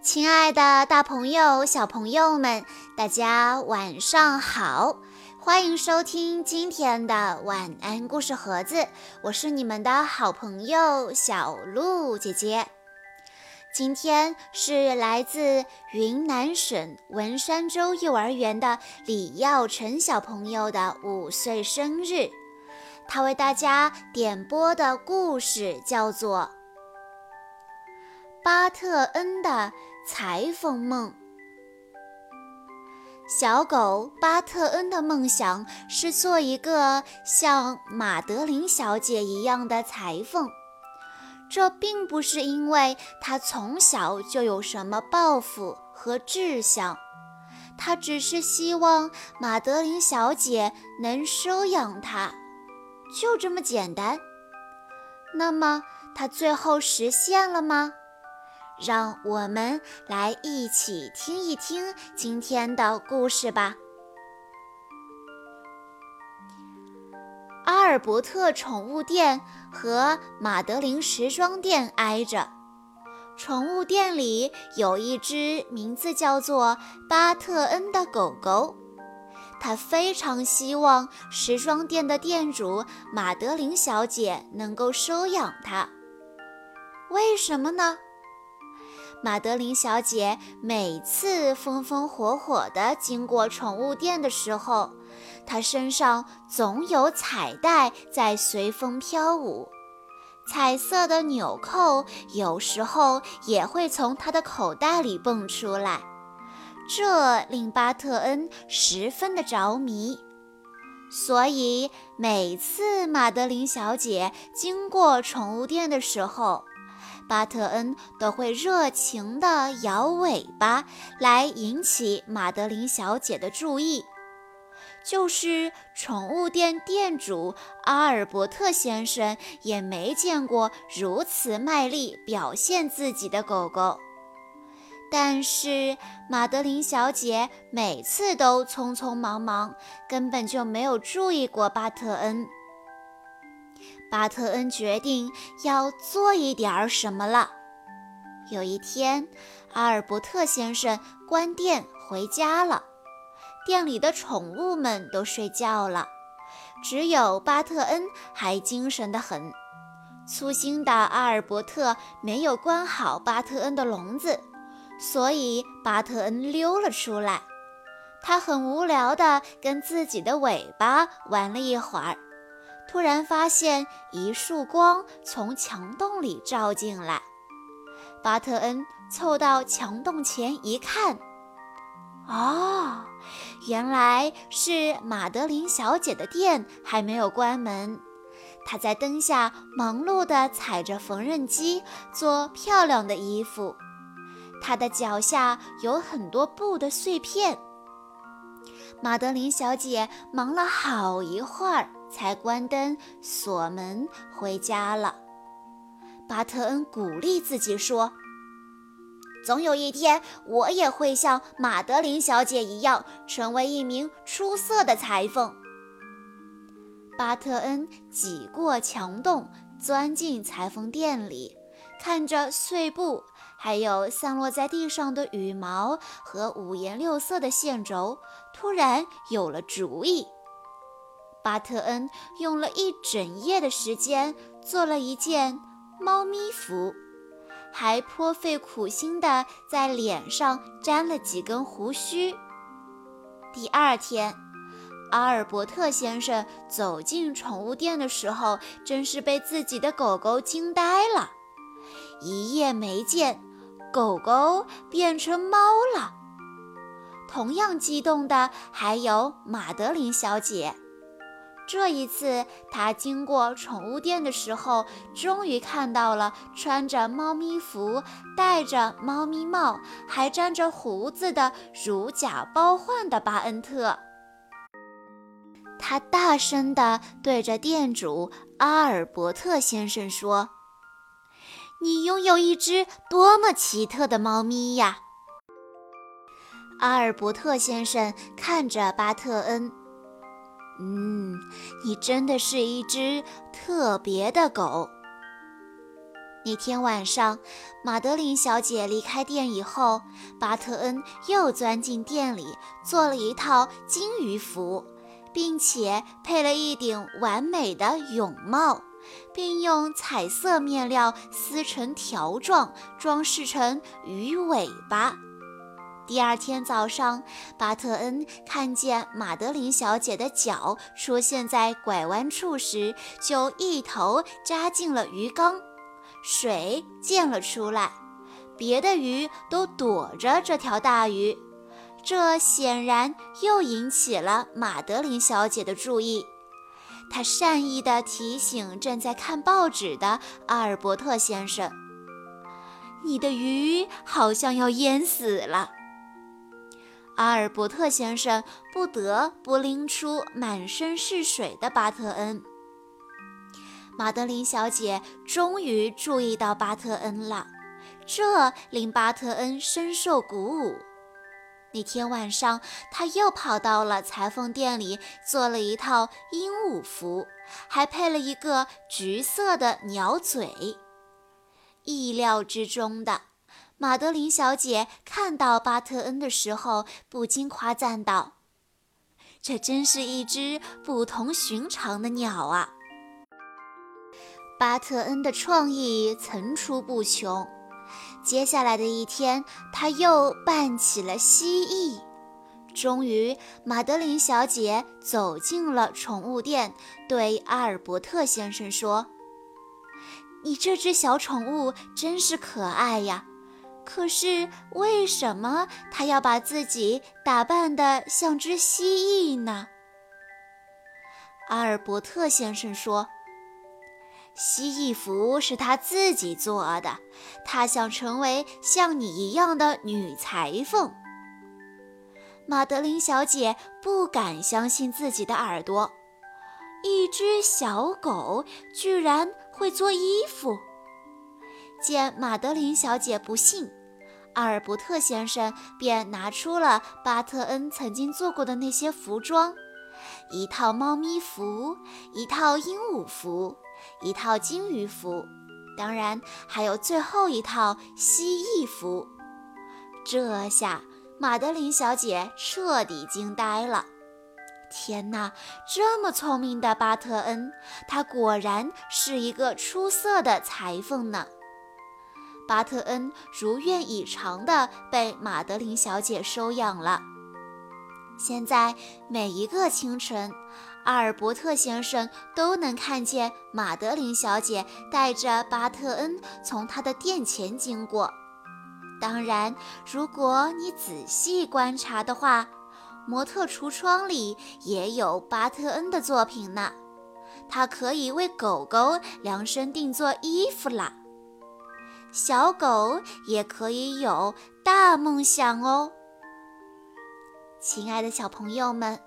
亲爱的，大朋友、小朋友们，大家晚上好！欢迎收听今天的晚安故事盒子，我是你们的好朋友小鹿姐姐。今天是来自云南省文山州幼儿园的李耀晨小朋友的五岁生日，他为大家点播的故事叫做《巴特恩的》。裁缝梦。小狗巴特恩的梦想是做一个像马德琳小姐一样的裁缝。这并不是因为他从小就有什么抱负和志向，他只是希望马德琳小姐能收养他，就这么简单。那么，他最后实现了吗？让我们来一起听一听今天的故事吧。阿尔伯特宠物店和马德琳时装店挨着，宠物店里有一只名字叫做巴特恩的狗狗，它非常希望时装店的店主马德琳小姐能够收养它。为什么呢？马德琳小姐每次风风火火地经过宠物店的时候，她身上总有彩带在随风飘舞，彩色的纽扣有时候也会从她的口袋里蹦出来，这令巴特恩十分的着迷。所以每次马德琳小姐经过宠物店的时候，巴特恩都会热情地摇尾巴来引起马德琳小姐的注意，就是宠物店店主阿尔伯特先生也没见过如此卖力表现自己的狗狗。但是马德琳小姐每次都匆匆忙忙，根本就没有注意过巴特恩。巴特恩决定要做一点儿什么了。有一天，阿尔伯特先生关店回家了，店里的宠物们都睡觉了，只有巴特恩还精神得很。粗心的阿尔伯特没有关好巴特恩的笼子，所以巴特恩溜了出来。他很无聊地跟自己的尾巴玩了一会儿。突然发现一束光从墙洞里照进来，巴特恩凑到墙洞前一看，哦，原来是马德琳小姐的店还没有关门，她在灯下忙碌地踩着缝纫机做漂亮的衣服，她的脚下有很多布的碎片。马德琳小姐忙了好一会儿。才关灯锁门回家了。巴特恩鼓励自己说：“总有一天，我也会像马德琳小姐一样，成为一名出色的裁缝。”巴特恩挤过墙洞，钻进裁缝店里，看着碎布，还有散落在地上的羽毛和五颜六色的线轴，突然有了主意。巴特恩用了一整夜的时间做了一件猫咪服，还颇费苦心地在脸上粘了几根胡须。第二天，阿尔伯特先生走进宠物店的时候，真是被自己的狗狗惊呆了。一夜没见，狗狗变成猫了。同样激动的还有马德琳小姐。这一次，他经过宠物店的时候，终于看到了穿着猫咪服、戴着猫咪帽、还粘着胡子的如假包换的巴恩特。他大声地对着店主阿尔伯特先生说：“你拥有一只多么奇特的猫咪呀！”阿尔伯特先生看着巴特恩。嗯，你真的是一只特别的狗。那天晚上，马德琳小姐离开店以后，巴特恩又钻进店里，做了一套金鱼服，并且配了一顶完美的泳帽，并用彩色面料撕成条状，装饰成鱼尾巴。第二天早上，巴特恩看见马德琳小姐的脚出现在拐弯处时，就一头扎进了鱼缸。水溅了出来，别的鱼都躲着这条大鱼，这显然又引起了马德琳小姐的注意。她善意地提醒正在看报纸的阿尔伯特先生：“你的鱼好像要淹死了。”阿尔伯特先生不得不拎出满身是水的巴特恩。马德琳小姐终于注意到巴特恩了，这令巴特恩深受鼓舞。那天晚上，他又跑到了裁缝店里，做了一套鹦鹉服，还配了一个橘色的鸟嘴。意料之中的。马德琳小姐看到巴特恩的时候，不禁夸赞道：“这真是一只不同寻常的鸟啊！”巴特恩的创意层出不穷。接下来的一天，他又扮起了蜥蜴。终于，马德琳小姐走进了宠物店，对阿尔伯特先生说：“你这只小宠物真是可爱呀！”可是为什么他要把自己打扮得像只蜥蜴呢？阿尔伯特先生说：“蜥蜴服是他自己做的，他想成为像你一样的女裁缝。”马德琳小姐不敢相信自己的耳朵，一只小狗居然会做衣服。见马德琳小姐不信。阿尔伯特先生便拿出了巴特恩曾经做过的那些服装：一套猫咪服，一套鹦鹉服，一套金鱼服，当然还有最后一套蜥蜴服。这下马德琳小姐彻底惊呆了。天哪，这么聪明的巴特恩，他果然是一个出色的裁缝呢！巴特恩如愿以偿地被马德琳小姐收养了。现在每一个清晨，阿尔伯特先生都能看见马德琳小姐带着巴特恩从他的店前经过。当然，如果你仔细观察的话，模特橱窗里也有巴特恩的作品呢。他可以为狗狗量身定做衣服啦。小狗也可以有大梦想哦，亲爱的小朋友们，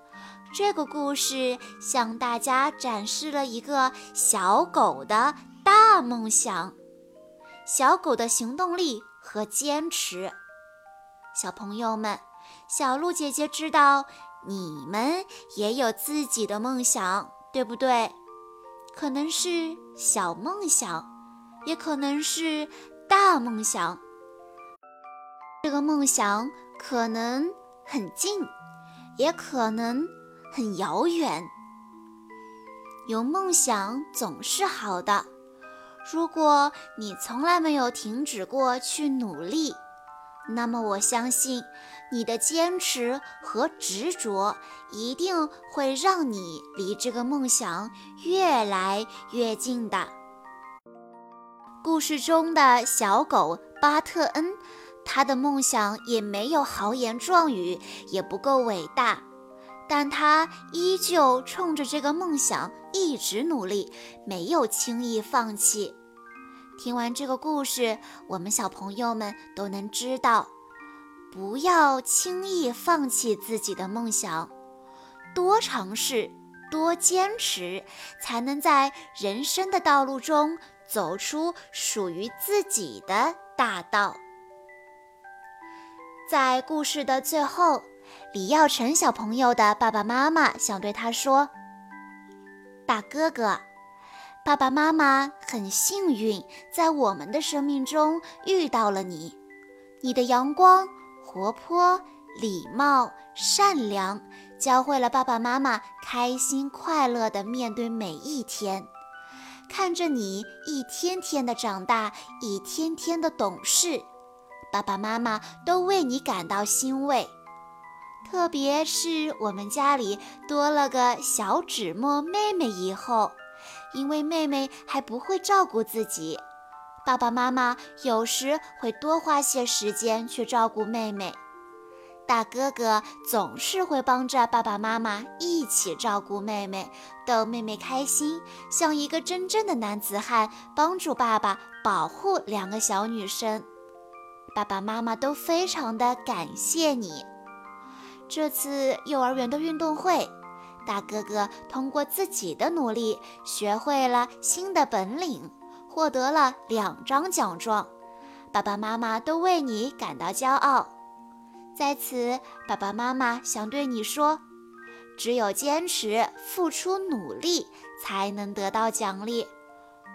这个故事向大家展示了一个小狗的大梦想，小狗的行动力和坚持。小朋友们，小鹿姐姐知道你们也有自己的梦想，对不对？可能是小梦想，也可能是。大梦想，这个梦想可能很近，也可能很遥远。有梦想总是好的。如果你从来没有停止过去努力，那么我相信你的坚持和执着一定会让你离这个梦想越来越近的。故事中的小狗巴特恩，他的梦想也没有豪言壮语，也不够伟大，但他依旧冲着这个梦想一直努力，没有轻易放弃。听完这个故事，我们小朋友们都能知道，不要轻易放弃自己的梦想，多尝试，多坚持，才能在人生的道路中。走出属于自己的大道。在故事的最后，李耀成小朋友的爸爸妈妈想对他说：“大哥哥，爸爸妈妈很幸运，在我们的生命中遇到了你。你的阳光、活泼、礼貌、善良，教会了爸爸妈妈开心快乐地面对每一天。看着你一天天的长大，一天天的懂事，爸爸妈妈都为你感到欣慰。特别是我们家里多了个小纸墨妹妹以后。因为妹妹还不会照顾自己，爸爸妈妈有时会多花些时间去照顾妹妹。大哥哥总是会帮着爸爸妈妈一起照顾妹妹，逗妹妹开心，像一个真正的男子汉，帮助爸爸保护两个小女生。爸爸妈妈都非常的感谢你。这次幼儿园的运动会。大哥哥通过自己的努力，学会了新的本领，获得了两张奖状。爸爸妈妈都为你感到骄傲。在此，爸爸妈妈想对你说：只有坚持、付出努力，才能得到奖励。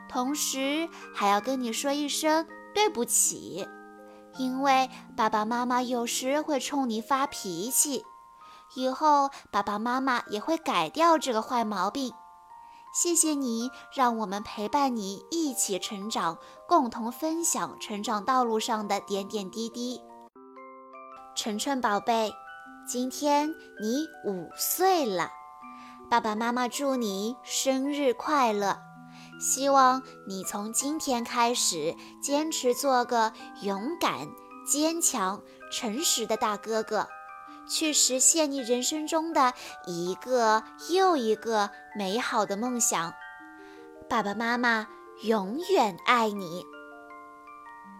同时，还要跟你说一声对不起，因为爸爸妈妈有时会冲你发脾气。以后爸爸妈妈也会改掉这个坏毛病。谢谢你，让我们陪伴你一起成长，共同分享成长道路上的点点滴滴。晨晨宝贝，今天你五岁了，爸爸妈妈祝你生日快乐！希望你从今天开始坚持做个勇敢、坚强、诚实的大哥哥。去实现你人生中的一个又一个美好的梦想，爸爸妈妈永远爱你。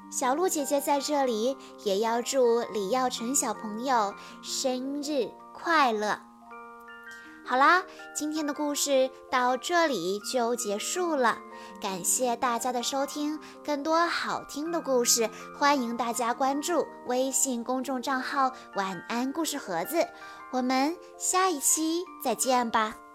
小鹿姐姐在这里也要祝李耀成小朋友生日快乐。好啦，今天的故事到这里就结束了，感谢大家的收听。更多好听的故事，欢迎大家关注微信公众账号“晚安故事盒子”。我们下一期再见吧。